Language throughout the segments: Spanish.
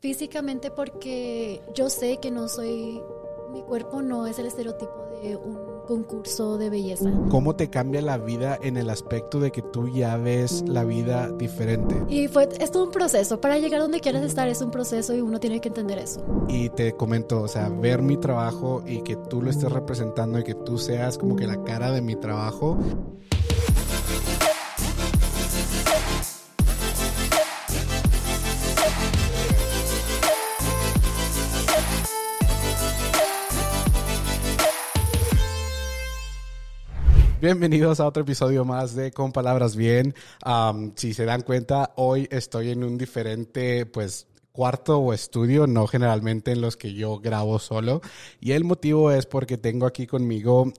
Físicamente porque yo sé que no soy, mi cuerpo no es el estereotipo de un concurso de belleza. ¿Cómo te cambia la vida en el aspecto de que tú ya ves la vida diferente? Y fue, es todo un proceso. Para llegar donde quieras estar es un proceso y uno tiene que entender eso. Y te comento, o sea, ver mi trabajo y que tú lo estés representando y que tú seas como que la cara de mi trabajo. Bienvenidos a otro episodio más de Con Palabras Bien. si se dan cuenta, hoy estoy en un diferente, pues, cuarto o estudio, no generalmente en los que yo grabo solo. Y el motivo es porque tengo aquí conmigo,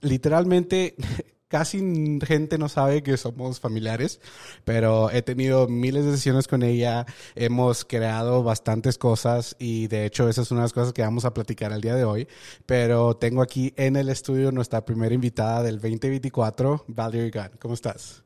literalmente, casi gente no sabe que somos familiares, pero he tenido miles de sesiones con ella, hemos creado bastantes cosas y de hecho esa es una de las cosas que vamos a platicar el día de hoy, pero tengo aquí en el estudio nuestra primera invitada del 2024, Valerie Gunn. ¿Cómo estás?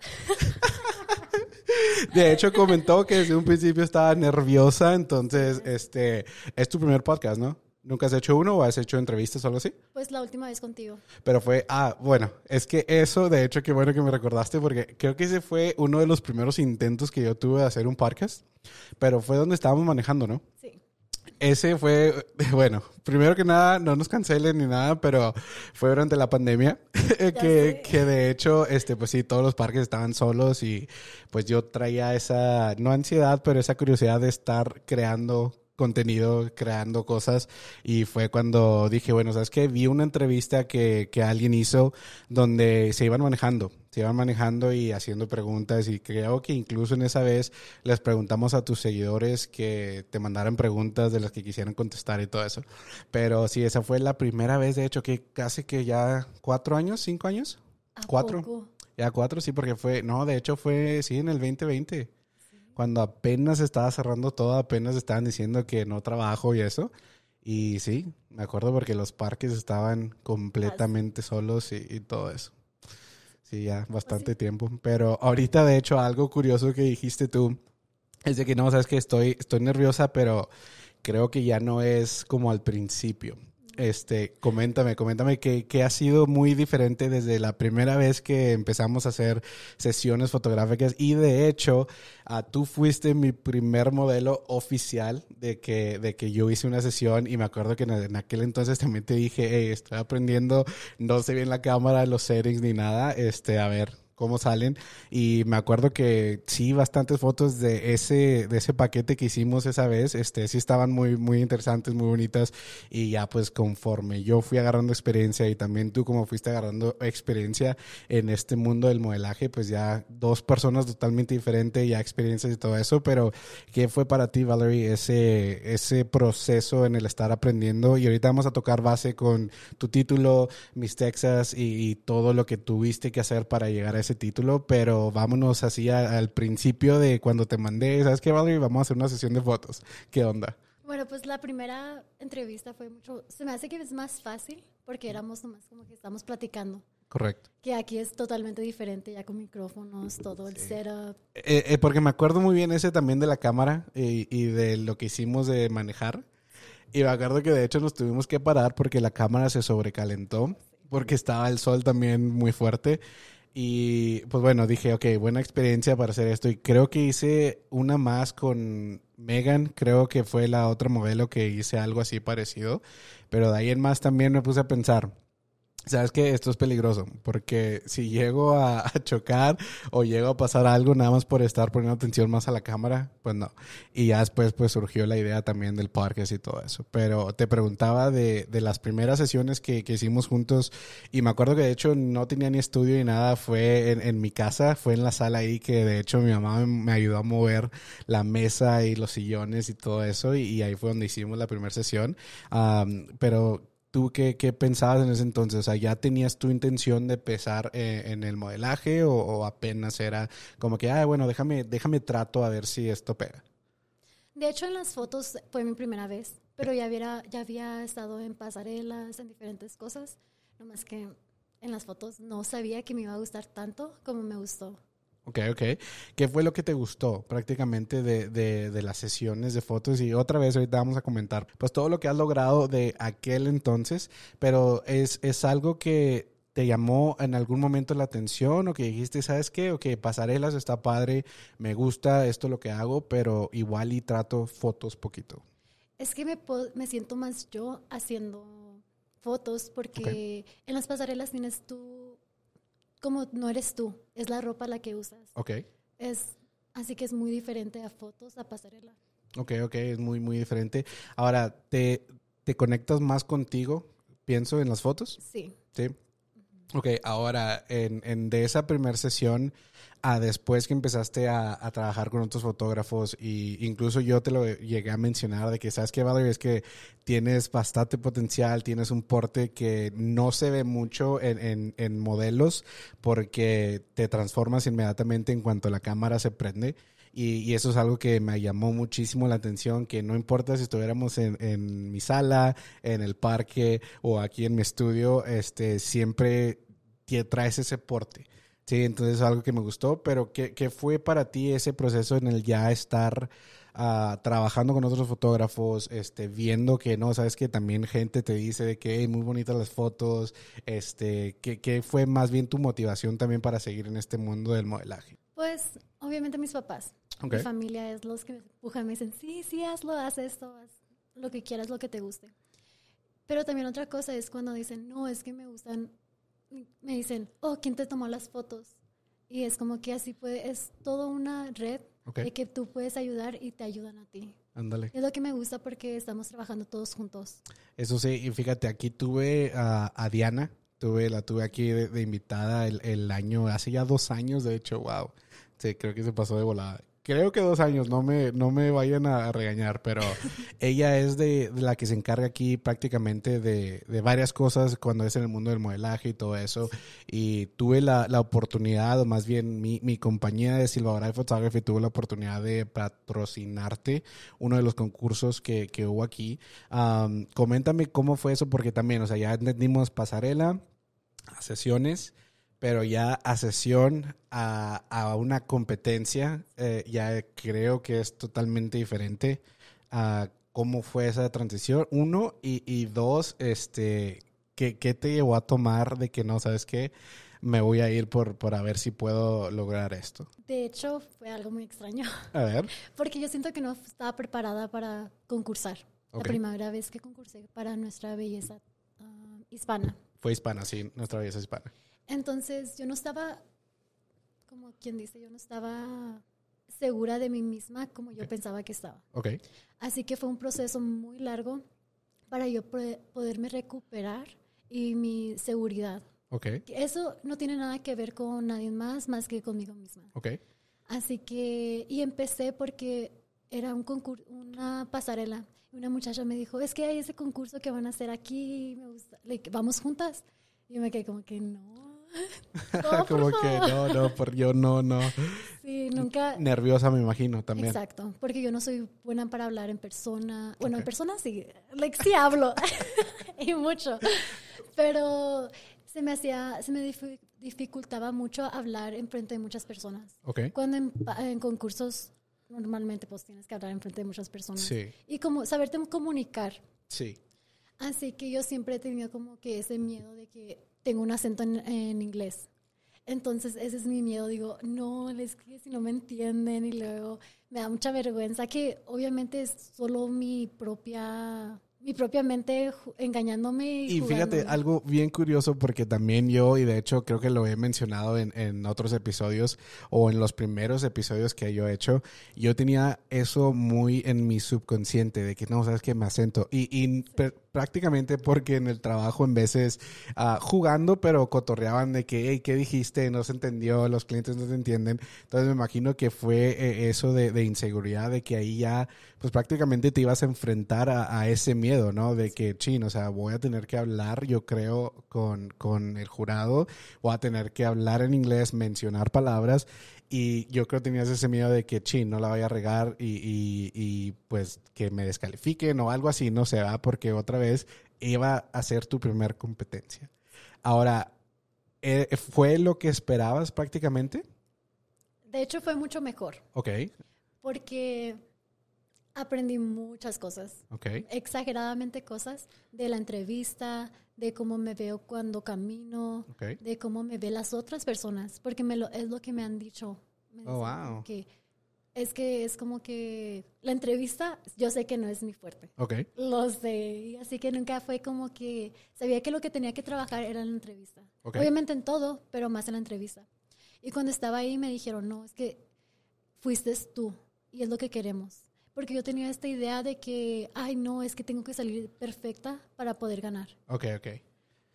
De hecho, comentó que desde un principio estaba nerviosa, entonces, este, es tu primer podcast, ¿no? ¿Nunca has hecho uno o has hecho entrevistas o algo así? Pues la última vez contigo. Pero fue, ah, bueno, es que eso, de hecho, qué bueno que me recordaste porque creo que ese fue uno de los primeros intentos que yo tuve de hacer un podcast, pero fue donde estábamos manejando, ¿no? Sí. Ese fue, bueno, primero que nada, no nos cancelen ni nada, pero fue durante la pandemia que, que, de hecho, este, pues sí, todos los parques estaban solos y pues yo traía esa, no ansiedad, pero esa curiosidad de estar creando contenido, creando cosas y fue cuando dije, bueno, ¿sabes qué? Vi una entrevista que, que alguien hizo donde se iban manejando, se iban manejando y haciendo preguntas y creo que incluso en esa vez les preguntamos a tus seguidores que te mandaran preguntas de las que quisieran contestar y todo eso. Pero sí, esa fue la primera vez, de hecho, que casi que ya cuatro años, cinco años, cuatro. Ya cuatro, sí, porque fue, no, de hecho fue, sí, en el 2020 cuando apenas estaba cerrando todo, apenas estaban diciendo que no trabajo y eso. Y sí, me acuerdo porque los parques estaban completamente solos y, todo eso. Sí, ya bastante tiempo. Pero ahorita, de hecho, algo curioso que dijiste tú es de que no, sabes que estoy, estoy nerviosa, pero creo que ya no es como al principio. Este, coméntame, coméntame que, ha sido muy diferente desde la primera vez que empezamos a hacer sesiones fotográficas. Y de hecho, uh, tú fuiste mi primer modelo oficial de que, de que yo hice una sesión. Y me acuerdo que en, aquel entonces también te dije, hey, estoy aprendiendo, no sé bien la cámara, los settings ni nada, este, a ver, cómo salen. Y me acuerdo que sí, bastantes fotos de ese, de ese paquete que hicimos esa vez, este, sí estaban muy, muy interesantes, muy bonitas. Y ya pues conforme yo fui agarrando experiencia y también tú como fuiste agarrando experiencia en este mundo del modelaje, pues ya dos personas totalmente diferentes, ya experiencias y todo eso. Pero, ¿qué fue para ti, Valerie, ese, ese proceso en el estar aprendiendo? Y ahorita vamos a tocar base con tu título, Miss Texas y, y todo lo que tuviste que hacer para llegar a ese título, pero vámonos así al principio de cuando te mandé, ¿sabes qué, Valerie? Vamos a hacer una sesión de fotos. ¿Qué onda? Bueno, pues la primera entrevista fue mucho, se me hace que es más fácil porque éramos nomás como que estamos platicando. Correcto. Que aquí es totalmente diferente, ya con micrófonos, todo el setup. Eh, eh, porque me acuerdo muy bien ese también de la cámara y, y de lo que hicimos de manejar. Y me acuerdo que de hecho nos tuvimos que parar porque la cámara se sobrecalentó, porque estaba el sol también muy fuerte. Y pues bueno, dije, ok, buena experiencia para hacer esto. Y creo que hice una más con Megan, creo que fue la otra modelo que hice algo así parecido. Pero de ahí en más también me puse a pensar, Sabes que esto es peligroso, porque si llego a, chocar o llego a pasar algo nada más por estar poniendo atención más a la cámara, pues no. Y ya después pues surgió la idea también del parques y todo eso. Pero te preguntaba de, de las primeras sesiones que, que, hicimos juntos y me acuerdo que de hecho no tenía ni estudio ni nada, fue en, en mi casa, fue en la sala ahí que de hecho mi mamá me, ayudó a mover la mesa y los sillones y todo eso y, ahí fue donde hicimos la primera sesión. pero ¿Tú qué, qué, pensabas en ese entonces? O sea, ¿ya tenías tu intención de empezar eh, en el modelaje o, apenas era como que, ah, bueno, déjame, déjame trato a ver si esto pega? De hecho, en las fotos fue mi primera vez, pero ya, había, ya había estado en pasarelas, en diferentes cosas, nomás que en las fotos no sabía que me iba a gustar tanto como me gustó. Ok, ok. ¿Qué fue lo que te gustó prácticamente de, de, de, las sesiones de fotos? Y otra vez ahorita vamos a comentar, pues todo lo que has logrado de aquel entonces, pero es, es algo que te llamó en algún momento la atención o que dijiste, ¿sabes qué? O que pasarelas está padre, me gusta esto lo que hago, pero igual y trato fotos poquito. Es que me, me siento más yo haciendo fotos porque en las pasarelas tienes tú como no eres tú, es la ropa la que usas. Ok. Es, así que es muy diferente a fotos, a pasarela. Ok, ok, es muy, muy diferente. Ahora, ¿te, te conectas más contigo, pienso, en las fotos? Sí. Sí. Ok, ahora, en, en de esa primera sesión a después que empezaste a, a, trabajar con otros fotógrafos y incluso yo te lo llegué a mencionar de que sabes que Valerie es que tienes bastante potencial, tienes un porte que no se ve mucho en, en, en modelos porque te transformas inmediatamente en cuanto la cámara se prende. Y, eso es algo que me llamó muchísimo la atención, que no importa si estuviéramos en, mi sala, en el parque o aquí en mi estudio, este, siempre traes ese porte. Sí, entonces es algo que me gustó, pero ¿qué, ¿qué, fue para ti ese proceso en el ya estar uh, trabajando con otros fotógrafos, este, viendo que no, sabes que también gente te dice que muy bonitas las fotos, este, ¿qué, ¿qué, fue más bien tu motivación también para seguir en este mundo del modelaje? Pues obviamente mis papás, okay. mi familia es los que me empujan, me dicen, sí, sí, hazlo, haz esto, haz lo que quieras, lo que te guste. Pero también otra cosa es cuando dicen, no, es que me gustan me dicen, oh, ¿quién te tomó las fotos? Y es como que así puede, es toda una red okay. de que tú puedes ayudar y te ayudan a ti. Ándale. Es lo que me gusta porque estamos trabajando todos juntos. Eso sí, y fíjate, aquí tuve a, a Diana, tuve, la tuve aquí de, de invitada el, el, año, hace ya dos años, de hecho, wow. Sí, creo que se pasó de volada creo que dos años, no me, no me vayan a regañar, pero ella es de, de, la que se encarga aquí prácticamente de, de, varias cosas cuando es en el mundo del modelaje y todo eso. Y tuve la, la oportunidad, o más bien mi, mi compañía de Silva Photography tuvo la oportunidad de patrocinarte uno de los concursos que, que hubo aquí. Um, coméntame cómo fue eso, porque también, o sea, ya entendimos pasarela, sesiones pero ya a sesión, a, a una competencia, eh, ya creo que es totalmente diferente a cómo fue esa transición, uno, y, y dos, este, ¿qué, ¿qué, te llevó a tomar de que no, sabes qué? Me voy a ir por, por a ver si puedo lograr esto. De hecho, fue algo muy extraño. A ver. Porque yo siento que no estaba preparada para concursar. Okay. La primera vez que concursé para nuestra belleza uh, hispana. Fue hispana, sí, nuestra belleza hispana. Entonces yo no estaba, como quien dice, yo no estaba segura de mí misma como yo okay. pensaba que estaba. Okay. Así que fue un proceso muy largo para yo poderme recuperar y mi seguridad. Okay. Eso no tiene nada que ver con nadie más más que conmigo misma. Okay. Así que, y empecé porque era un concurso, una pasarela. Una muchacha me dijo, es que hay ese concurso que van a hacer aquí, me gusta, like, vamos juntas. Y me quedé como que no, no, como que no, no, por yo no, no. Sí, nunca. Nerviosa me imagino también. Exacto, porque yo no soy buena para hablar en persona. Bueno, okay. en persona sí, like, sí hablo y mucho, pero se me hacía, se me dificultaba mucho hablar en frente de muchas personas. Okay. Cuando en, en concursos normalmente pues tienes que hablar en frente de muchas personas. Sí. Y como saberte comunicar. Sí. Así que yo siempre he tenido como que ese miedo de que tengo un acento en, en, inglés. Entonces, ese es mi miedo. Digo, no, es que si no me entienden y luego me da mucha vergüenza que obviamente es solo mi propia mi propia mente engañándome. Y, y fíjate, algo bien curioso porque también yo, y de hecho creo que lo he mencionado en, en, otros episodios o en los primeros episodios que yo he hecho, yo tenía eso muy en mi subconsciente de que no, sabes que me acento. Y, y sí. Prácticamente porque en el trabajo en veces uh, jugando, pero cotorreaban de que, hey, ¿qué dijiste? No se entendió, los clientes no te entienden. Entonces me imagino que fue eh, eso de, de, inseguridad, de que ahí ya, pues prácticamente te ibas a enfrentar a, a ese miedo ¿no? De que, chin, o sea, voy a tener que hablar, yo creo, con, con el jurado, voy a tener que hablar en inglés, mencionar palabras, y yo creo que tenías ese miedo de que, chin, no la vaya a regar y, y, y pues que me descalifiquen o algo así, no se va, porque otra vez iba a ser tu primer competencia. Ahora, ¿fue lo que esperabas prácticamente? De hecho, fue mucho mejor. Ok. Porque aprendí muchas cosas. Exageradamente cosas de la entrevista, de cómo me veo cuando camino, Ok. de cómo me ven las otras personas, porque me lo, es lo que me han dicho. Me Oh, wow. Que es que es como que la entrevista, yo sé que no es mi fuerte. Ok. Lo sé, así que nunca fue como que sabía que lo que tenía que trabajar era la entrevista. Ok. Obviamente en todo, pero más en la entrevista. Y cuando estaba ahí me dijeron, no, es que fuiste tú y es lo que queremos. Porque yo tenía esta idea de que, ay, no, es que tengo que salir perfecta para poder ganar. Ok, ok.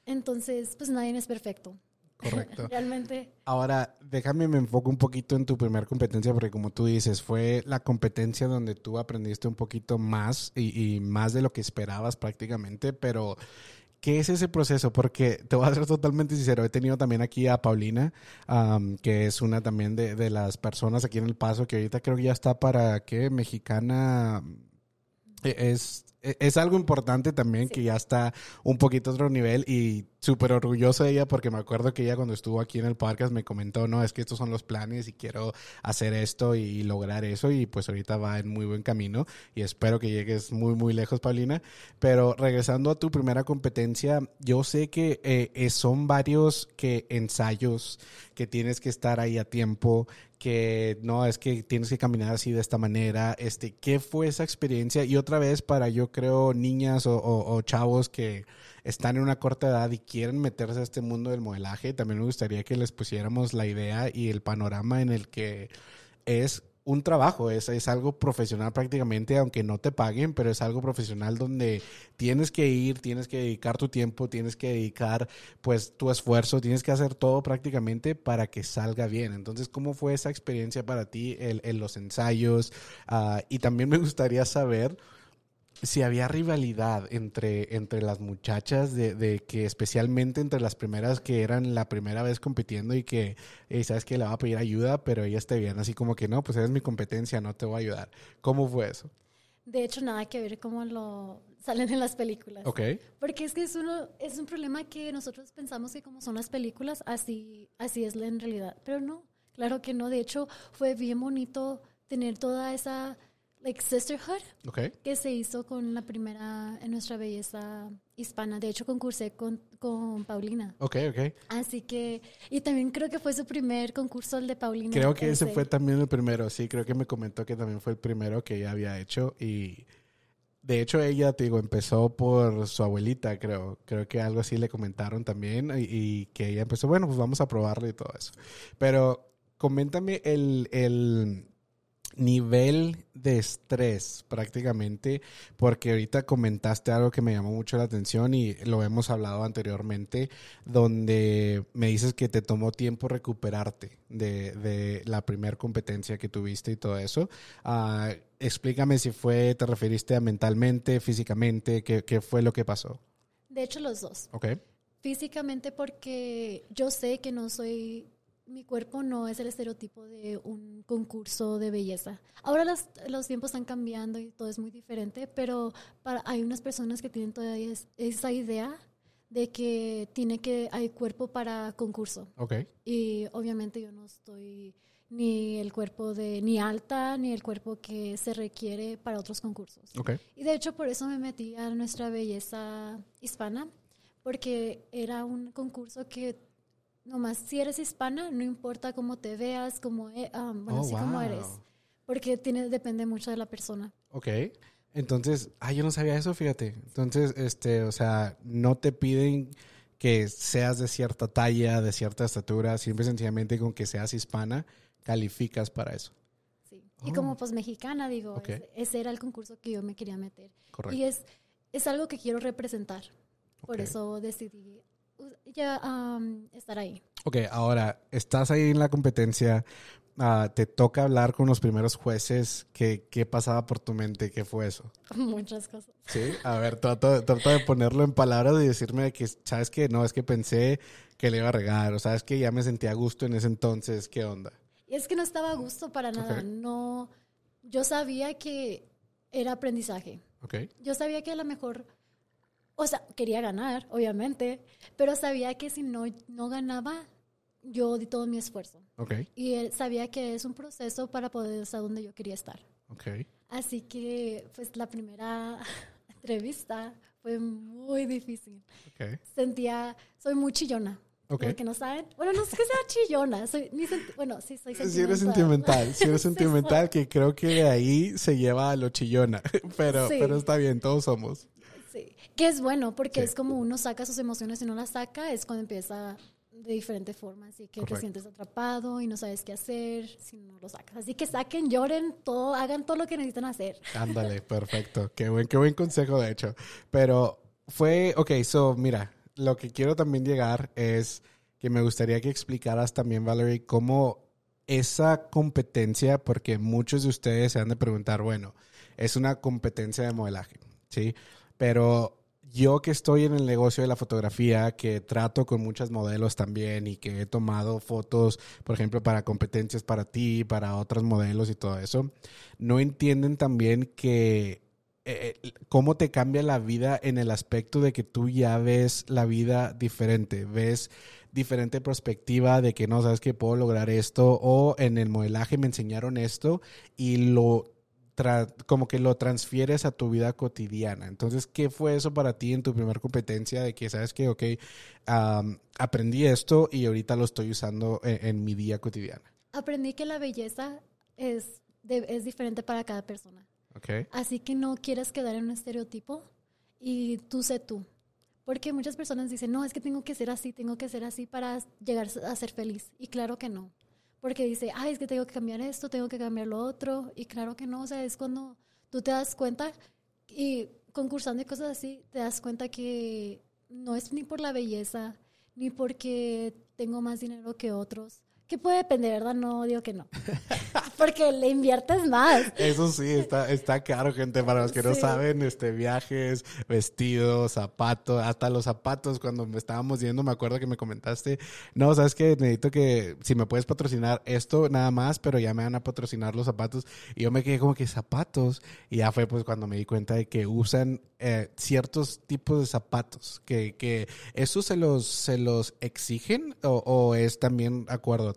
Entonces, pues nadie es perfecto. Correcto. Realmente, Ahora, déjame me enfoco un poquito en tu primer competencia, porque como tú dices, fue la competencia donde tú aprendiste un poquito más y, y más de lo que esperabas prácticamente, pero ¿qué es ese proceso? Porque te voy a ser totalmente sincero, he tenido también aquí a Paulina, que es una también de, de las personas aquí en El Paso, que ahorita creo que ya está para, ¿qué? Mexicana. Eh, Es, es algo importante también Sí. que ya está un poquito otro nivel y súper orgulloso de ella porque me acuerdo que ella cuando estuvo aquí en el podcast me comentó, no, es que estos son los planes y quiero hacer esto y lograr eso y pues ahorita va en muy buen camino y espero que llegues muy, muy lejos, Paulina. Pero regresando a tu primera competencia, yo sé que eh, eh, son varios que ensayos que tienes que estar ahí a tiempo, que no, es que tienes que caminar así de esta manera. Este, ¿Qué fue esa experiencia? Y otra vez para, yo creo, niñas o, o- chavos que están en una corta edad y quieren meterse a este mundo del modelaje, también me gustaría que les pusiéramos la idea y el panorama en el que es un trabajo, es, es algo profesional prácticamente, aunque no te paguen, pero es algo profesional donde tienes que ir, tienes que dedicar tu tiempo, tienes que dedicar pues tu esfuerzo, tienes que hacer todo prácticamente para que salga bien. Entonces, ¿cómo fue esa experiencia para ti en, los ensayos? Ah, y también me gustaría saber si había rivalidad entre, entre las muchachas, de, de que especialmente entre las primeras que eran la primera vez compitiendo y que, sabes que le va a pedir ayuda, pero ellas te veían así como que no, pues eres mi competencia, no te voy a ayudar. ¿Cómo fue eso? de hecho, nada que ver cómo lo salen en las películas. Ok, Porque es que es, uno, es un problema que nosotros pensamos que como son las películas, así, así es la- en realidad. Pero no, claro que no. De hecho, fue bien bonito tener toda esa like, sisterhood ok, que se hizo con la primera en nuestra belleza hispana. De hecho, concursé con, con Paulina. ok, ok. Así que, y también creo que fue su primer concurso, el de Paulina. Creo que ese Ese. fue también el primero, sí, creo que me comentó que también fue el primero que ella había hecho y de hecho ella, te digo, empezó por su abuelita, creo, creo que algo así le comentaron también y, y que ella empezó, bueno, pues vamos a probarlo y todo eso. Pero coméntame el, el nivel de estrés prácticamente, porque ahorita comentaste algo que me llamó mucho la atención y lo hemos hablado anteriormente, donde me dices que te tomó tiempo recuperarte de, de la primera competencia que tuviste y todo eso. Ah, explícame si fue, te referiste a mentalmente, físicamente, qué, qué fue lo que pasó. De hecho, los dos. Ok, Físicamente porque yo sé que no soy, mi cuerpo no es el estereotipo de un concurso de belleza. Ahora las- los tiempos están cambiando y todo es muy diferente, pero para, hay unas personas que tienen todavía es- esa idea de que tiene que hay cuerpo para concurso y obviamente yo no estoy ni el cuerpo de ni alta ni el cuerpo que se requiere para otros concursos. Y de hecho por eso me metí a nuestra belleza hispana, porque era un concurso que nomás si eres hispana, no importa cómo te veas, cómo, ah, bueno, Oh, así como wow. eres, porque tiene, depende mucho de la persona. ok. Entonces, ah, yo no sabía eso, fíjate. Entonces, este, o sea, no te piden que seas de cierta talla, de cierta estatura, siempre sencillamente con que seas hispana, calificas para eso. Sí. Y Oh. como pues mexicana, digo, ese, era el concurso que yo me quería meter. Correcto. Y es, es algo que quiero representar. Por eso decidí ya estar ahí. Ok, ahora, estás ahí en la competencia, ah, te toca hablar con los primeros jueces, ¿qué, ¿qué pasaba por tu mente? ¿Qué fue eso? Muchas cosas. Sí, a ver, trata, trata de ponerlo en palabras y decirme que, ¿sabes que No, es que pensé que le iba a regar, o sabes que ya me sentía a gusto en ese entonces, ¿qué onda? Y es que no estaba a gusto para nada. No, yo sabía que era aprendizaje. Ok, Yo sabía que a lo mejor, o sea, quería ganar, obviamente, pero sabía que si no, no ganaba, yo di todo mi esfuerzo. Okay. Y él sabía que es un proceso para poder estar donde yo quería estar. Okay. Así que, pues, la primera entrevista fue muy difícil. Okay. Sentía, soy muy chillona. Okay. que no saben. Bueno, no es que sea chillona. Soy, ni bueno, sí, soy sentimental. Si eres sentimental, si eres sentimental, que creo que de ahí se lleva a lo chillona. Pero, pero está bien, todos somos. Sí. Que es bueno, porque es como uno saca sus emociones y no las saca, es cuando empieza de diferente forma. Así que te sientes atrapado y no sabes qué hacer si no lo sacas. Así que saquen, lloren, todo, hagan todo lo que necesitan hacer. Ándale, perfecto. Qué buen, qué buen consejo, de hecho. Pero fue, ok, so, mira, lo que quiero también llegar es que me gustaría que explicaras también, Valerie, cómo esa competencia, porque muchos de ustedes se han de preguntar, bueno, es una competencia de modelaje, ¿sí? Pero yo que estoy en el negocio de la fotografía, que trato con muchas modelos también y que he tomado fotos, por ejemplo, para competencias para ti, para otros modelos y todo eso, no entienden también que eh, eh, cómo te cambia la vida en el aspecto de que tú ya ves la vida diferente, ves diferente perspectiva de que no sabes que puedo lograr esto o en el modelaje me enseñaron esto y lo como que lo transfieres a tu vida cotidiana. Entonces, ¿qué fue eso para ti en tu primera competencia de que sabes que, ok, aprendí esto y ahorita lo estoy usando en, mi día cotidiana? Aprendí que la belleza es, es diferente para cada persona. Okay. Así que no quieres quedar en un estereotipo y tú sé tú. Porque muchas personas dicen, no, es que tengo que ser así, tengo que ser así para llegar a ser feliz. Y claro que no porque dice, ay, es que tengo que cambiar esto, tengo que cambiar lo otro, y claro que no, o sea, es cuando tú te das cuenta y concursando y cosas así, te das cuenta que no es ni por la belleza, ni porque tengo más dinero que otros, que puede depender, ¿verdad? No digo que no. Porque le inviertes más. Eso sí, está, está caro, gente. Para los que no saben, este, viajes, vestidos, zapatos, hasta los zapatos, cuando me estábamos yendo, me acuerdo que me comentaste, no, sabes que necesito que, si me puedes patrocinar esto nada más, pero ya me van a patrocinar los zapatos. Y yo me quedé como que zapatos. Y ya fue pues cuando me di cuenta de que usan eh, ciertos tipos de zapatos, que, que eso se los, se los exigen o, o es también acuerdo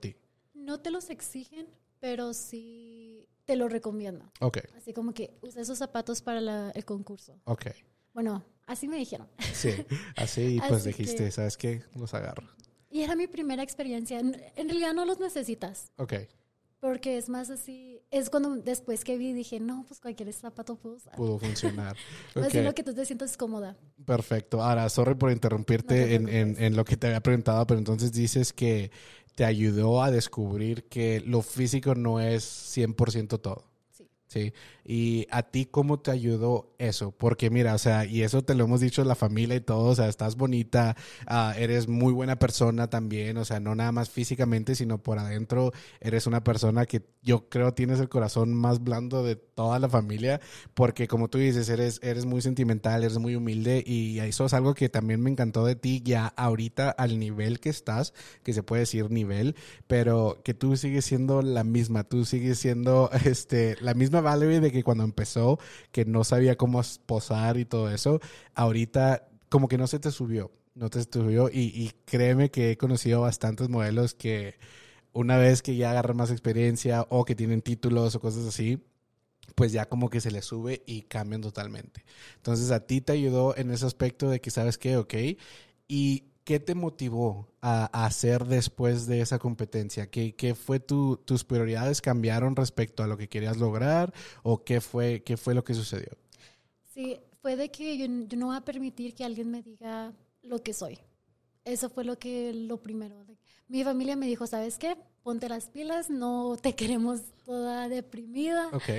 no te los exigen, pero sí te lo recomiendo. Ok. Así como que usa esos zapatos para el concurso. Ok. Bueno, así me dijeron. Sí, así pues dijiste, ¿sabes qué? Los agarro. Y era mi primera experiencia. En, realidad no los necesitas. Ok. Porque es más así, es cuando después que vi dije, no, pues cualquier zapato pudo usar. Pudo funcionar. okay. lo que tú te sientas cómoda. Perfecto. Ahora, sorry por interrumpirte en, en, en, lo que te había preguntado, pero entonces dices que te ayudó a descubrir que lo físico no es 100% todo. Sí. ¿Y a ti cómo te ayudó eso? Porque mira, o sea, y eso te lo hemos dicho la familia y todo, o sea, estás bonita, ah, eres muy buena persona también, o sea, no nada más físicamente, sino por adentro, eres una persona que yo creo tienes el corazón más blando de toda la familia, porque como tú dices, eres, eres muy sentimental, eres muy humilde y eso es algo que también me encantó de ti ya ahorita al nivel que estás, que se puede decir nivel, pero que tú sigues siendo la misma, tú sigues siendo este, la misma Valerie de que cuando empezó, que no sabía cómo posar y todo eso, ahorita como que no se te subió, no te subió y, y créeme que he conocido bastantes modelos que una vez que ya agarran más experiencia o que tienen títulos o cosas así, pues ya como que se les sube y cambian totalmente. Entonces a ti te ayudó en ese aspecto de que sabes que, ok, y ¿qué te motivó a, hacer después de esa competencia? ¿Qué, qué fue tu, tus prioridades cambiaron respecto a lo que querías lograr o qué fue, qué fue lo que sucedió? Sí, fue de que yo, no voy a permitir que alguien me diga lo que soy. Eso fue lo que lo primero. Mi familia me dijo, ¿sabes qué? Ponte las pilas, no te queremos toda deprimida. Ok.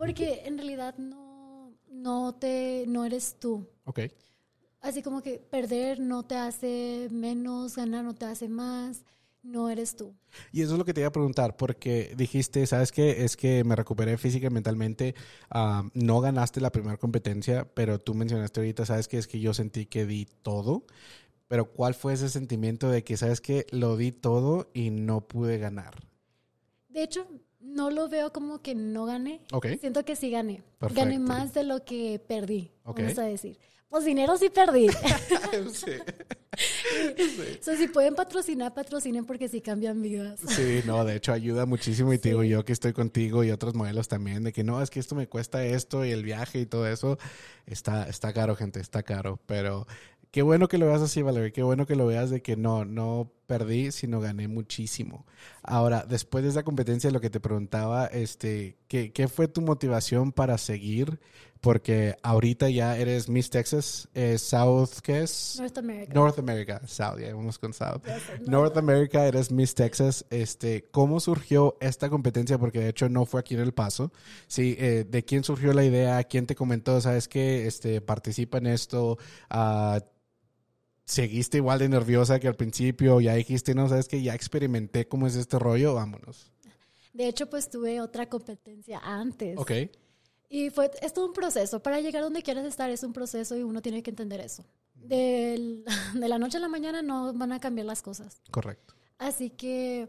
Porque en realidad no, no, te, no eres tú. Ok. Así como que perder no te hace menos, ganar no te hace más, no eres tú. Y eso es lo que te iba a preguntar, porque dijiste, ¿sabes qué? Es que me recuperé física y mentalmente, ah, no ganaste la primera competencia, pero tú mencionaste ahorita, ¿sabes qué? Es que yo sentí que di todo, pero ¿cuál fue ese sentimiento de que, ¿sabes qué? Lo di todo y no pude ganar. De hecho, no lo veo como que no gané. Okay. Siento que sí gané. Gané más de lo que perdí, vamos a decir. Pues dinero sí perdí. Sí. si pueden patrocinar, patrocinen porque sí cambian vidas. Sí, no, de hecho ayuda muchísimo y te digo yo que estoy contigo y otros modelos también, de que no, es que esto me cuesta esto y el viaje y todo eso, está, está caro, gente, está caro, pero qué bueno que lo veas así, Valerie. Qué bueno que lo veas de que no, no perdí, sino gané muchísimo. Ahora, después de esa competencia, lo que te preguntaba, este, ¿qué, qué fue tu motivación para seguir? Porque ahorita ya eres Miss Texas, eh, South, ¿qué es? North America. North America, South, ya vamos con South. North America, eres Miss Texas. Este, ¿Cómo surgió esta competencia? Porque de hecho no fue aquí en El Paso. Sí, eh, ¿de quién surgió la idea? ¿Quién te comentó? ¿Sabes que este, participa en esto? Uh, seguiste igual de nerviosa que al principio, ya dijiste, no, sabes que ya experimenté cómo es este rollo, vámonos. De hecho, pues tuve otra competencia antes. Ok. Y fue, es todo un proceso. Para llegar donde quieras estar es un proceso y uno tiene que entender eso. de la noche a la mañana no van a cambiar las cosas. Correcto. Así que,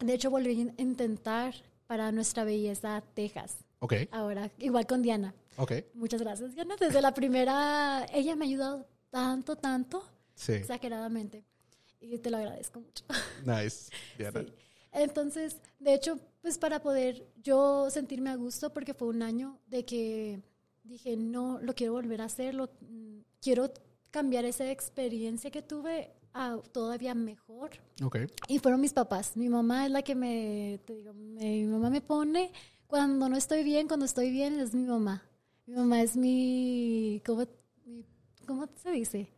de hecho, volví a intentar para nuestra belleza Texas. Ok. Ahora, igual con Diana. Ok. Muchas gracias, Diana. Desde la primera, ella me ha ayudado tanto, tanto. Sí. Exageradamente. Y te lo agradezco mucho. Nice. Entonces, de hecho, pues para poder yo sentirme a gusto, porque fue un año de que dije, no, lo quiero volver a hacer, lo, quiero cambiar esa experiencia que tuve a todavía mejor. Okay. Y fueron mis papás. Mi mamá es la que me, te digo, mi mamá me pone cuando no estoy bien, cuando estoy bien es mi mamá. Mi mamá es mi, ¿cómo, mi, ¿cómo se dice?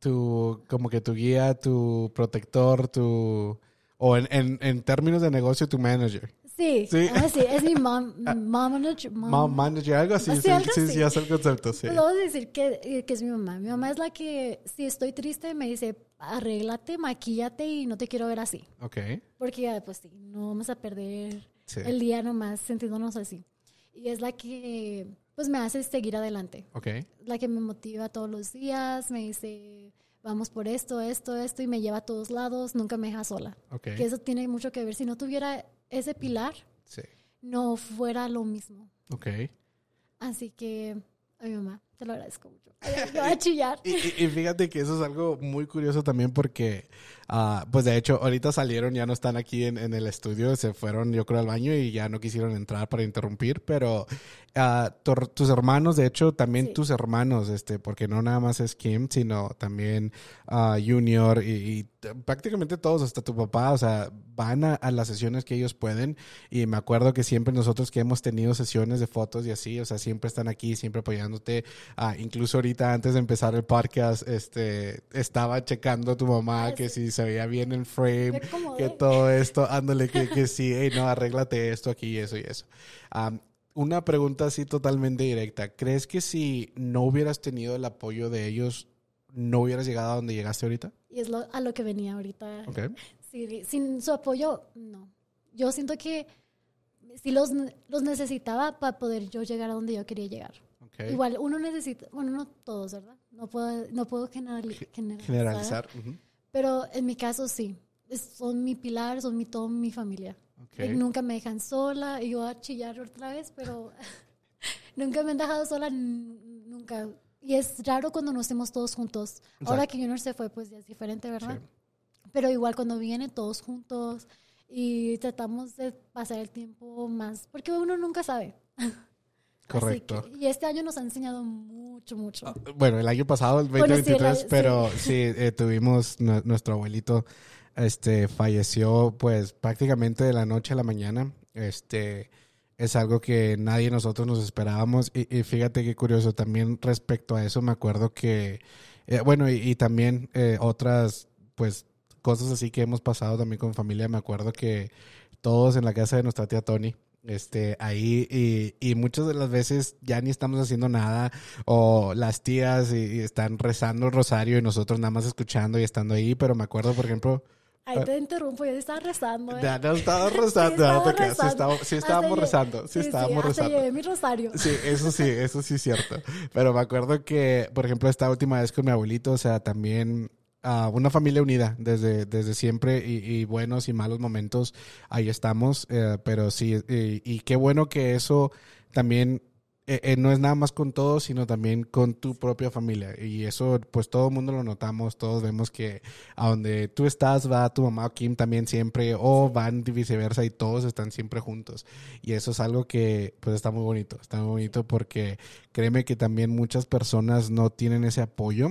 Tu, como que tu guía, tu protector, tu, o en, en, en términos de negocio, tu manager. Sí, sí, ah, sí es mi mom, ah, mom manager. Mom, manager, algo así. Sí, sí, sí, es el concepto, sí. Puedo decir que, que, es mi mamá. Mi mamá es la que, si estoy triste, me dice, arréglate, maquíllate y no te quiero ver así. Ok. Porque, pues sí, no vamos a perder el día nomás sintiéndonos así. Y es la que pues me hace seguir adelante. Okay. La que me motiva todos los días, me dice, vamos por esto, esto, esto, y me lleva a todos lados, nunca me deja sola. Okay. Que eso tiene mucho que ver. Si no tuviera ese pilar, no fuera lo mismo. Ok. Así que, a mi mamá, te lo agradezco mucho. Yo voy a chillar. y, y, fíjate que eso es algo muy curioso también porque Ah, pues de hecho, ahorita salieron, ya no están aquí en, el estudio, se fueron yo creo al baño y ya no quisieron entrar para interrumpir, pero uh, tus hermanos, de hecho, también tus hermanos, este, porque no nada más es Kim, sino también uh, Junior y, prácticamente todos, hasta tu papá, o sea, van a, las sesiones que ellos pueden y me acuerdo que siempre nosotros que hemos tenido sesiones de fotos y así, o sea, siempre están aquí, siempre apoyándote, incluso ahorita antes de empezar el podcast, este, estaba checando a tu mamá ah, que si se veía bien en frame, que todo esto, ándale, que, que sí, hey, no, arréglate esto aquí, eso y eso. una pregunta así totalmente directa. ¿Crees que si no hubieras tenido el apoyo de ellos, no hubieras llegado a donde llegaste ahorita? Y es a lo que venía ahorita. Okay. sin su apoyo, no. Yo siento que sí los, los necesitaba para poder yo llegar a donde yo quería llegar. Igual, uno necesita, bueno, no todos, ¿verdad? No puedo, no puedo generalizar. generalizar. Pero en mi caso sí. son mi pilar, son mi todo mi familia. nunca me dejan sola. Y yo a chillar otra vez, pero nunca me han dejado sola, nunca. Y es raro cuando nos estemos todos juntos. Ahora que Junior se fue, pues ya es diferente, ¿verdad? Pero igual cuando vienen todos juntos y tratamos de pasar el tiempo más, porque uno nunca sabe. Correcto. y este año nos ha enseñado mucho, mucho. Ah, bueno, el año pasado, el 2023, pero sí, eh, tuvimos nuestro abuelito, este, falleció pues prácticamente de la noche a la mañana. Este, es algo que nadie de nosotros nos esperábamos. Y, fíjate qué curioso, también respecto a eso me acuerdo que, eh, bueno, y, también eh, otras, pues, cosas así que hemos pasado también con familia. Me acuerdo que todos en la casa de nuestra tía Tony, este, ahí y, y, muchas de las veces ya ni estamos haciendo nada o las tías y, están rezando el rosario y nosotros nada más escuchando y estando ahí, pero me acuerdo, por ejemplo... Ahí te interrumpo, yo estaba rezando. ¿eh? Ya no estaba rezando, sí, estábamos rezando, sí, estábamos rezando. llevé mi rosario. Sí, eso sí, eso sí es cierto. Pero me acuerdo que, por ejemplo, esta última vez con mi abuelito, o sea, también una familia unida desde, desde siempre y, buenos y malos momentos, ahí estamos, eh, pero sí, y, qué bueno que eso también eh, eh, no es nada más con todos, sino también con tu propia familia. Y eso, pues todo el mundo lo notamos, todos vemos que a donde tú estás va tu mamá o Kim también siempre, o van viceversa y todos están siempre juntos. Y eso es algo que pues está muy bonito, está muy bonito porque créeme que también muchas personas no tienen ese apoyo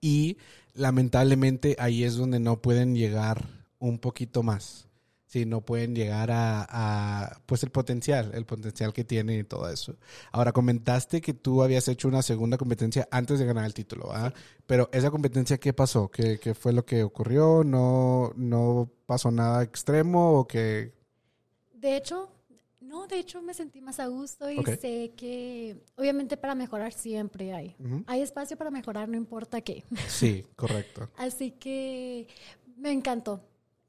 y lamentablemente ahí es donde no pueden llegar un poquito más si no pueden llegar a, pues el potencial, el potencial que tienen y todo eso. Ahora, comentaste que tú habías hecho una segunda competencia antes de ganar el título, ¿ah? Pero esa competencia, ¿qué pasó? ¿Qué, ¿Qué, fue lo que ocurrió? ¿No, ¿No pasó nada extremo o qué? De hecho, no, de hecho me sentí más a gusto y sé que obviamente para mejorar siempre hay. Hay espacio para mejorar, no importa qué. Sí, correcto. Así que me encantó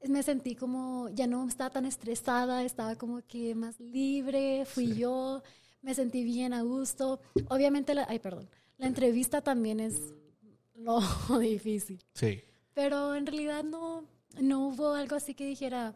me sentí como, ya no estaba tan estresada, estaba como que más libre, fui yo, me sentí bien a gusto. Obviamente, la, ay, perdón, la entrevista también es lo difícil. Sí. Pero en realidad no, no hubo algo así que dijera,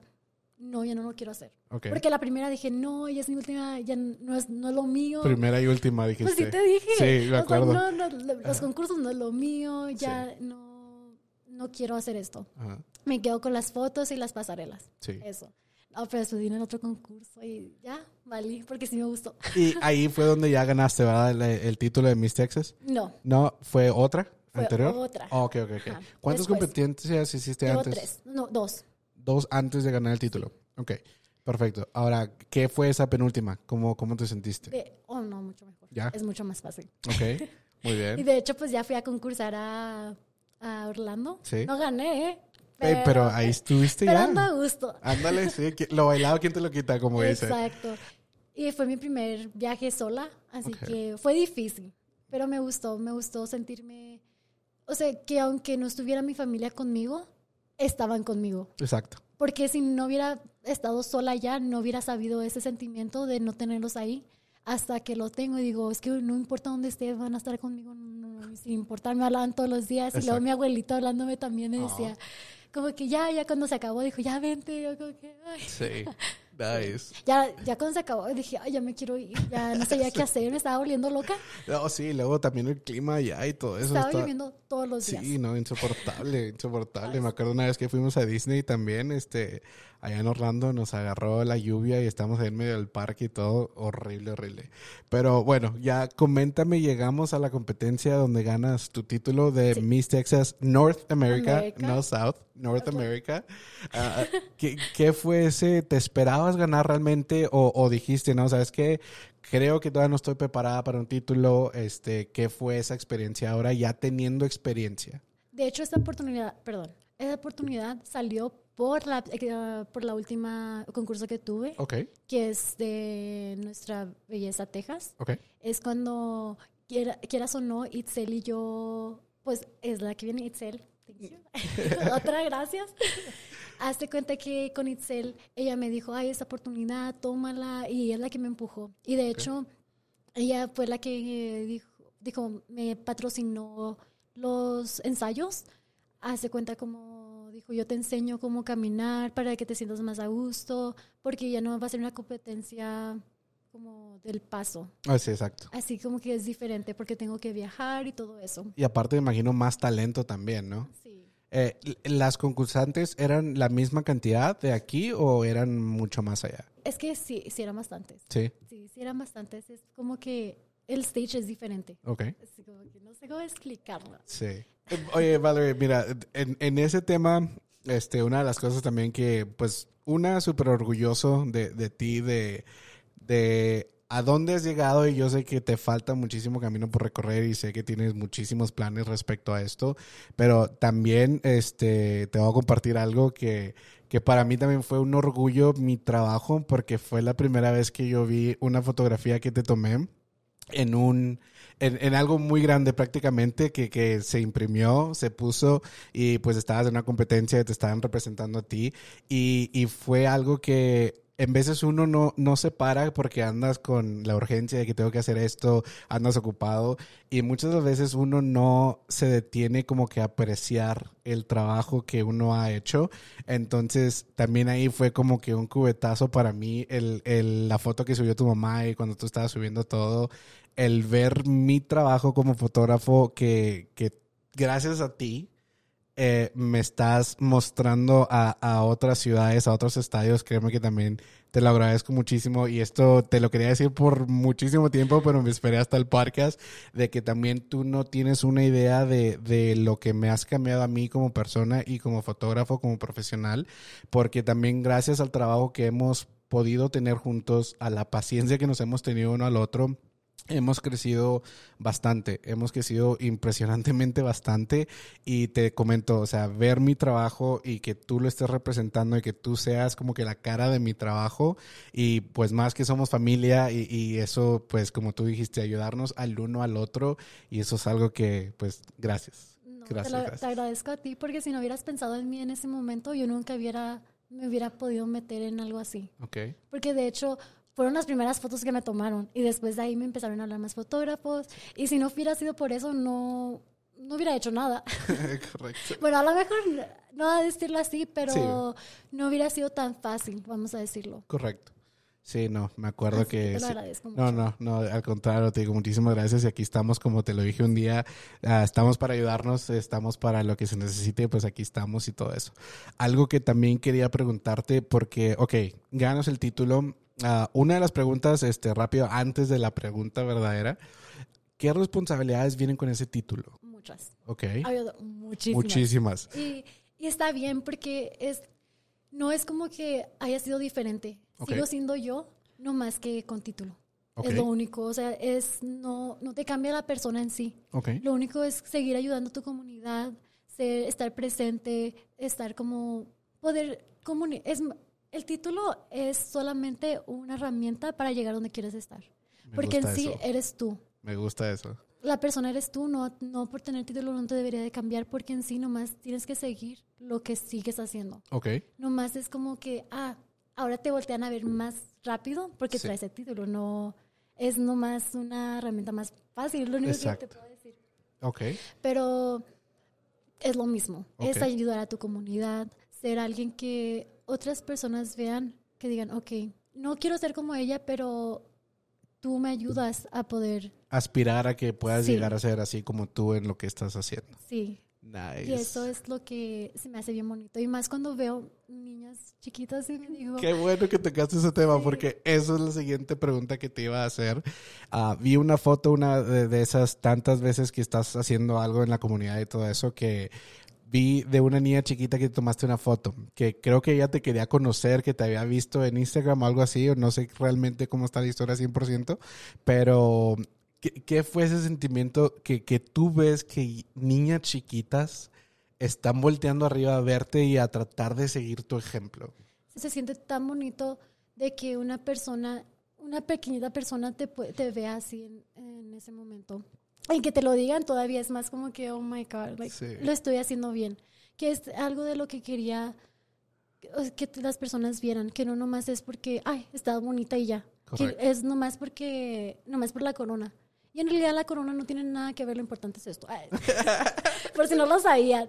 no, ya no lo quiero hacer. Porque la primera dije, no, ya es mi última, ya no es, no es lo mío. Primera y última dijiste. Pues sí te dije. Sí, me acuerdo. no, no, los concursos no es lo mío, ya no, no quiero hacer esto. Ajá me quedo con las fotos y las pasarelas. Sí. Eso. No, pero estudié en otro concurso y ya, valí, porque sí me gustó. Y ahí fue donde ya ganaste, ¿verdad? El, título de Miss Texas. No. ¿No? ¿Fue otra? Fue ¿Anterior? otra. Oh, ok, ok, ok. ¿Cuántas competencias hiciste antes? tres. No, dos. Dos antes de ganar el título. Ok, perfecto. Ahora, ¿qué fue esa penúltima? ¿Cómo, cómo te sentiste? oh, no, mucho mejor. ¿Ya? Es mucho más fácil. Ok, muy bien. y de hecho, pues ya fui a concursar a, a Orlando. Sí. No gané, ¿eh? Pero, ahí estuviste pero ya. ando a gusto. Ándale, sí. Lo bailado, ¿quién te lo quita? Como dice. Exacto. Y fue mi primer viaje sola, así que fue difícil. Pero me gustó, me gustó sentirme. O sea, que aunque no estuviera mi familia conmigo, estaban conmigo. Exacto. Porque si no hubiera estado sola ya, no hubiera sabido ese sentimiento de no tenerlos ahí hasta que lo tengo y digo, es que no importa dónde esté, van a estar conmigo, sin importar, me hablaban todos los días y luego mi abuelito hablándome también me decía, como que ya, ya cuando se acabó, dijo, ya vente. Yo como que, ay. Sí. Nice. Ya, ya cuando se acabó, dije, ay, ya me quiero ir, ya no sabía qué hacer, me estaba volviendo loca. No, sí, luego también el clima ya y todo eso. Estaba lloviendo todos los días. Sí, no, insoportable, insoportable. Me acuerdo una vez que fuimos a Disney también, este, allá en Orlando nos agarró la lluvia y estamos en medio del parque y todo, horrible, horrible. Pero bueno, ya coméntame, llegamos a la competencia donde ganas tu título de Miss Texas North America, no South, North America. Ah, ah, ¿qué, fue ese? ¿Te esperabas ganar realmente o, o dijiste, no, sabes qué? creo que todavía no estoy preparada para un título. Este, ¿Qué fue esa experiencia ahora ya teniendo experiencia? De hecho, esta oportunidad, perdón, esa oportunidad salió por la, eh, por la última concurso que tuve, que es de nuestra belleza Texas. Okay. Es cuando, quieras o no, Itzel y yo, pues es la que viene Itzel. Otra, gracias. Hazte cuenta que con Itzel, ella me dijo, ay, esta oportunidad, tómala, y es la que me empujó. Y de hecho, ella fue la que dijo, dijo, me patrocinó los ensayos. Hace cuenta como dijo, yo te enseño cómo caminar para que te sientas más a gusto, porque ya no va a ser una competencia como del paso. Ah, sí, exacto. Así como que es diferente porque tengo que viajar y todo eso. Y aparte me imagino más talento también, ¿no? Sí. Eh, ¿Las concursantes eran la misma cantidad de aquí o eran mucho más allá? Es que sí, sí eran bastantes. Sí. Sí, sí eran bastantes. Es como que el stage es diferente. Ok. Así como que no sé cómo explicarlo. Sí. Oye, Valerie, mira, en, en, ese tema, este, una de las cosas también que, pues, una súper orgulloso de, de ti, de, de a dónde has llegado y yo sé que te falta muchísimo camino por recorrer y sé que tienes muchísimos planes respecto a esto, pero también este, te voy a compartir algo que, que para mí también fue un orgullo mi trabajo porque fue la primera vez que yo vi una fotografía que te tomé en un en, algo muy grande prácticamente que, que, se imprimió, se puso y pues estabas en una competencia te estaban representando a ti. Y, y fue algo que en veces uno no, no se para porque andas con la urgencia de que tengo que hacer esto, andas ocupado y muchas veces uno no se detiene como que a apreciar el trabajo que uno ha hecho. Entonces también ahí fue como que un cubetazo para mí el, el, la foto que subió tu mamá y cuando tú estabas subiendo todo, el ver mi trabajo como fotógrafo que, que gracias a ti eh, me estás mostrando a, a, otras ciudades, a otros estadios, créeme que también te lo agradezco muchísimo. Y esto te lo quería decir por muchísimo tiempo, pero me esperé hasta el podcast de que también tú no tienes una idea de, de lo que me has cambiado a mí como persona y como fotógrafo, como profesional, porque también gracias al trabajo que hemos podido tener juntos, a la paciencia que nos hemos tenido uno al otro, Hemos crecido bastante, hemos crecido impresionantemente bastante y te comento, o sea, ver mi trabajo y que tú lo estés representando y que tú seas como que la cara de mi trabajo y pues más que somos familia y, eso pues como tú dijiste, ayudarnos al uno al otro y eso es algo que pues gracias. gracias, te, agradezco a ti porque si no hubieras pensado en mí en ese momento yo nunca hubiera me hubiera podido meter en algo así. Ok. Porque de hecho fueron las primeras fotos que me tomaron y después de ahí me empezaron a hablar más fotógrafos y si no hubiera sido por eso no, no hubiera hecho nada. Correcto. bueno, a lo mejor no a decirlo así, pero no hubiera sido tan fácil, vamos a decirlo. Correcto. Sí, no, me acuerdo que... Te lo agradezco mucho. No, no, no, al contrario, te digo muchísimas gracias y aquí estamos, como te lo dije un día, uh, estamos para ayudarnos, estamos para lo que se necesite, pues aquí estamos y todo eso. Algo que también quería preguntarte, porque, ok, ganas el título, Uh, una de las preguntas, este, rápido, antes de la pregunta verdadera, ¿qué responsabilidades vienen con ese título? Muchas. Ok. muchísimas. Muchísimas. Y, y, está bien porque es, no es como que haya sido diferente. Sigo siendo yo, no más que con título. Es lo único, o sea, es no, no te cambia la persona en sí. Okay. Lo único es seguir ayudando a tu comunidad, ser, estar presente, estar como poder comunicar. El título es solamente una herramienta para llegar donde quieres estar. porque en sí eres tú. Me gusta eso. La persona eres tú, no, no por tener título no te debería de cambiar porque en sí nomás tienes que seguir lo que sigues haciendo. Ok. Nomás es como que, ah, ahora te voltean a ver más rápido porque traes el título, no es nomás una herramienta más fácil, lo único que te puedo decir. Ok. Pero es lo mismo, es ayudar a tu comunidad, ser alguien que otras personas vean, que digan, ok, no quiero ser como ella, pero tú me ayudas a poder... Aspirar a que puedas llegar a ser así como tú en lo que estás haciendo. Sí. Nice. Y eso es lo que se me hace bien bonito. Y más cuando veo niñas chiquitas y me digo... Qué bueno que tocaste ese tema porque eso es la siguiente pregunta que te iba a hacer. Ah, vi una foto, una de, de, esas tantas veces que estás haciendo algo en la comunidad y todo eso, que vi de una niña chiquita que tomaste una foto, que creo que ella te quería conocer, que te había visto en Instagram o algo así, o no sé realmente cómo está la historia 100%, pero ¿qué, fue ese sentimiento que, que tú ves que niñas chiquitas están volteando arriba a verte y a tratar de seguir tu ejemplo? Se siente tan bonito de que una persona, una pequeñita persona te, te vea así en ese momento y que te lo digan todavía es más como que, oh my God, lo estoy haciendo bien. Que es algo de lo que quería que las personas vieran, que no nomás es porque, ay, está bonita y ya. Que es nomás porque, nomás por la corona. Y en realidad la corona no tiene nada que ver, lo importante es esto. por si no lo sabían.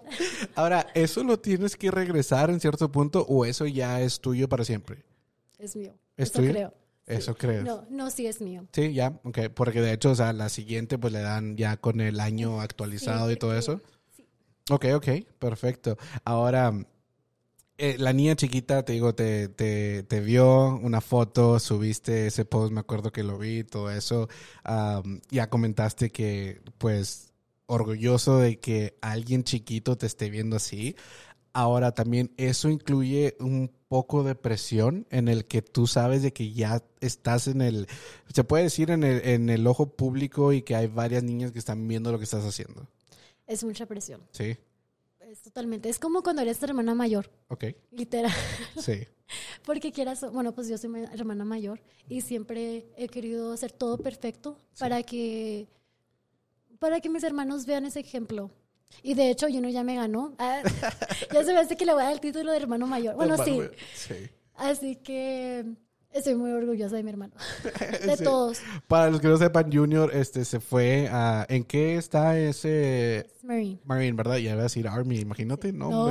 Ahora, ¿eso lo tienes que regresar en cierto punto o eso ya es tuyo para siempre? Es mío. ¿Es eso creo. ¿Eso crees? No, no, sí es mío. Sí, ya, ok. Porque de hecho, o sea, la siguiente pues le dan ya con el año actualizado y todo eso. Sí. Ok, ok, perfecto. Ahora, eh, la niña chiquita, te digo, te, te, te, vio una foto, subiste ese post, me acuerdo que lo vi, todo eso. ya comentaste que, pues, orgulloso de que alguien chiquito te esté viendo así. Ahora también eso incluye un poco de presión en el que tú sabes de que ya estás en el, se puede decir en el, en el ojo público y que hay varias niñas que están viendo lo que estás haciendo. Es mucha presión. Sí. Es totalmente, es como cuando eres hermana mayor. Ok. Literal. Sí. Porque quieras, bueno, pues yo soy hermana mayor y siempre he querido hacer todo perfecto para que, para que mis hermanos vean ese ejemplo. Y de hecho, Juno ya me ganó. Ah, ya se me hace que le voy a dar el título de hermano mayor. Bueno, sí. Así que Estoy muy orgullosa de mi hermano. De todos. Para los que no sepan, Junior este, se fue a... ¿En qué está ese...? Marine. Marine, ¿verdad? Ya iba a decir Army, imagínate. No,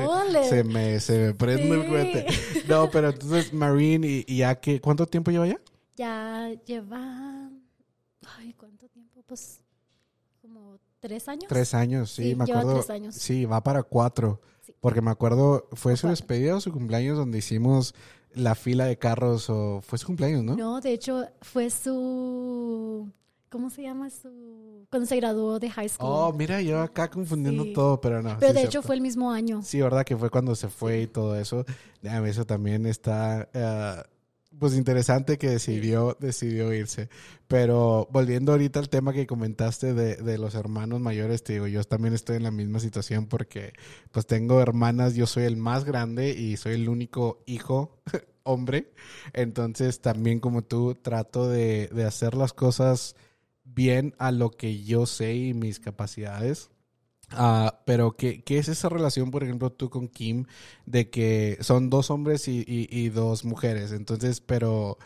se, me, se me prende el cohete. No, pero entonces Marine y, y, ya que... ¿Cuánto tiempo lleva ya? Ya lleva... Ay, ¿cuánto tiempo? Pues tres años. Tres años, sí, me acuerdo. Tres años. Sí, va para cuatro. Porque me acuerdo, fue su despedida o su cumpleaños donde hicimos la fila de carros o fue su cumpleaños, ¿no? No, de hecho fue su ¿cómo se llama su cuando se graduó de high school? Oh, mira, yo acá confundiendo todo, pero no. Pero de hecho fue el mismo año. Sí, verdad que fue cuando se fue y todo eso. Eso también está uh, pues interesante que decidió, decidió irse. Pero volviendo ahorita al tema que comentaste de, de, los hermanos mayores, te digo, yo también estoy en la misma situación porque pues tengo hermanas, yo soy el más grande y soy el único hijo hombre. Entonces también como tú trato de, de hacer las cosas bien a lo que yo sé y mis capacidades. Ah, pero ¿qué, ¿qué, es esa relación, por ejemplo, tú con Kim, de que son dos hombres y, y, dos mujeres? Entonces, pero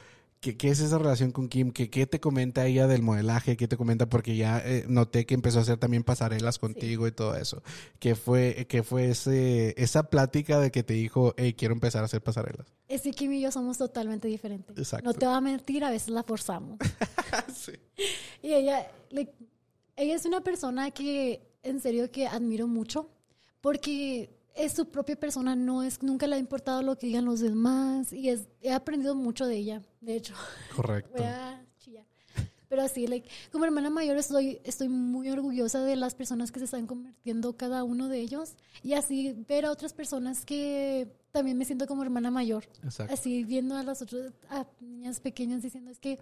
¿qué, ¿qué, es esa relación con Kim? ¿Qué, ¿Qué, te comenta ella del modelaje? ¿Qué te comenta? Porque ya eh, noté que empezó a hacer también pasarelas contigo y todo eso. ¿Qué fue, qué fue ese, esa plática de que te dijo, hey, quiero empezar a hacer pasarelas? Es que Kim y yo somos totalmente diferentes. Exacto. No te va a mentir, a veces la forzamos. sí. Y ella, ella es una persona que en serio que admiro mucho porque es su propia persona, no es, nunca le ha importado lo que digan los demás y es, he aprendido mucho de ella, de hecho. Correcto. Pero así, like, como hermana mayor estoy, estoy muy orgullosa de las personas que se están convirtiendo cada uno de ellos y así ver a otras personas que también me siento como hermana mayor. Exacto. Así viendo a las otras niñas pequeñas diciendo es que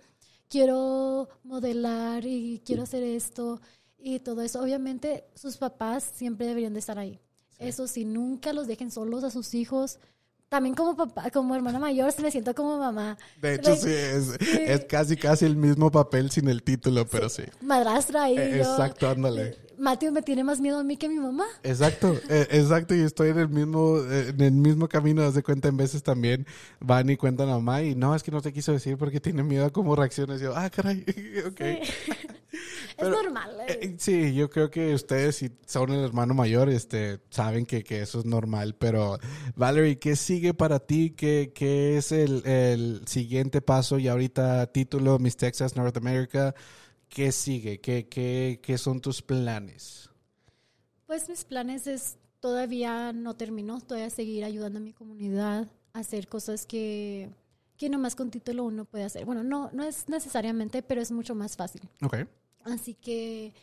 quiero modelar y quiero hacer esto y todo eso. Obviamente sus papás siempre deberían de estar ahí. Eso sí, nunca los dejen solos a sus hijos. También como papá, como hermana mayor, se me siento como mamá. De hecho, sí, es, casi casi el mismo papel sin el título, pero sí. Madrastra ahí. E, exacto, ándale. Matthew me tiene más miedo a mí que a mi mamá. Exacto, e, exacto, y estoy en el mismo, en el mismo camino, haz de cuenta, en veces también van y cuentan a mamá y no, es que no te quiso decir porque tiene miedo a cómo reacciones. Yo, ah, caray, ok. es normal. Eh. Eh, sí, yo creo que ustedes, si son el hermano mayor, este, saben que, que eso es normal. Pero, Valerie, ¿qué sigue para ti? ¿Qué, qué es el, el, siguiente paso? Y ahorita título Miss Texas North America. ¿Qué sigue? ¿Qué, qué, qué son tus planes? Pues mis planes es todavía no terminó, todavía seguir ayudando a mi comunidad a hacer cosas que, que nomás con título uno puede hacer. Bueno, no, no es necesariamente, pero es mucho más fácil. Okay. Así que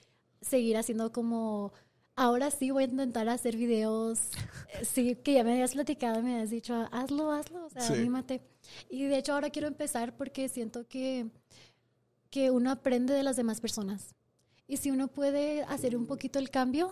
seguir haciendo como, ahora sí voy a intentar hacer videos, sí, que ya me habías platicado, me habías dicho, hazlo, hazlo, o sea, anímate. Y de hecho ahora quiero empezar porque siento que, que uno aprende de las demás personas. Y si uno puede hacer un poquito el cambio,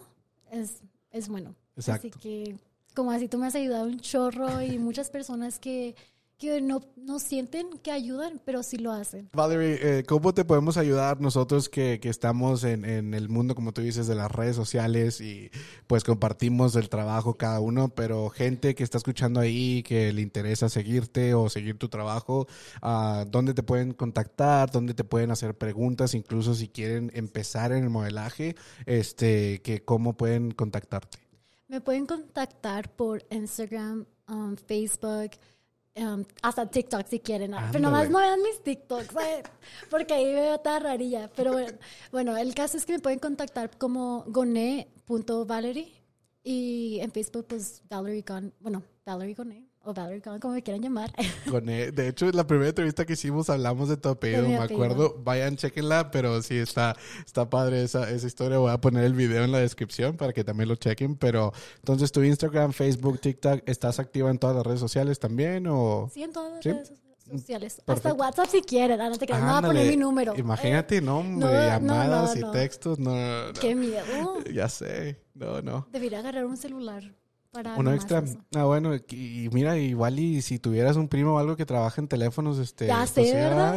es, es bueno. Así que, como así tú me has ayudado un chorro y muchas personas que que no, no sienten que ayudan, pero sí lo hacen. Valerie, eh, ¿cómo te podemos ayudar nosotros que, que estamos en, en, el mundo, como tú dices, de las redes sociales y pues compartimos el trabajo cada uno, pero gente que está escuchando ahí, que le interesa seguirte o seguir tu trabajo, uh, ¿dónde te pueden contactar? ¿Dónde te pueden hacer preguntas? Incluso si quieren empezar en el modelaje, este, que ¿cómo pueden contactarte? Me pueden contactar por Instagram, um, Facebook, Um, hasta TikTok si quieren. Pero nomás no vean mis TikToks, porque ahí veo toda rarilla. Pero bueno, bueno, el caso es que me pueden contactar como gone.valerie y en Facebook pues Valerie Gone, bueno, Valerie Gone o Valerie como me quieran llamar. E. De hecho, la primera entrevista que hicimos hablamos de tu apellido, me acuerdo. Vayan, chequenla, pero sí está, está padre esa, esa historia. Voy a poner el video en la descripción para que también lo chequen. Pero entonces, tu Instagram, Facebook, TikTok, ¿estás activa en todas las redes sociales también? O... Sí, en todas las redes sociales. Hasta WhatsApp si quieren. Ah, no te no voy a poner mi número. Imagínate, no, llamadas y textos. No, Qué miedo. Ya sé. No, no. Debería agarrar un celular. Uno extra. Ah, bueno, y, mira, igual y si tuvieras un primo o algo que trabaja en teléfonos, este... Ya sé, ¿verdad?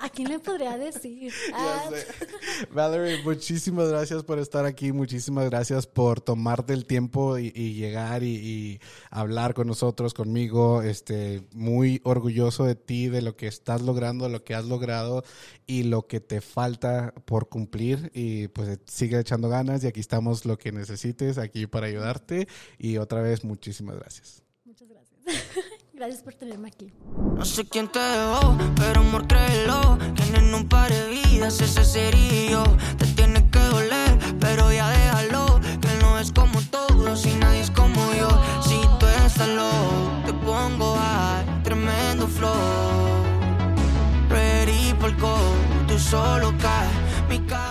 ¿A quién le podría decir? Ah. Valerie, muchísimas gracias por estar aquí, muchísimas gracias por tomarte el tiempo y, llegar y, hablar con nosotros, conmigo. Este, muy orgulloso de ti, de lo que estás logrando, lo que has logrado y lo que te falta por cumplir. Y pues sigue echando ganas y aquí estamos lo que necesites aquí para ayudarte. Y otra vez, muchísimas gracias. Muchas gracias. gracias por tenerme aquí. No sé quién te dejó, pero amor, créelo. Tienen un par de vidas, ese sería yo. Te tiene que doler, pero ya déjalo. Que no es como todos y nadie es como yo. Si tú estás low, te pongo a tremendo flow. Ready por go, tú solo caes, mi cara.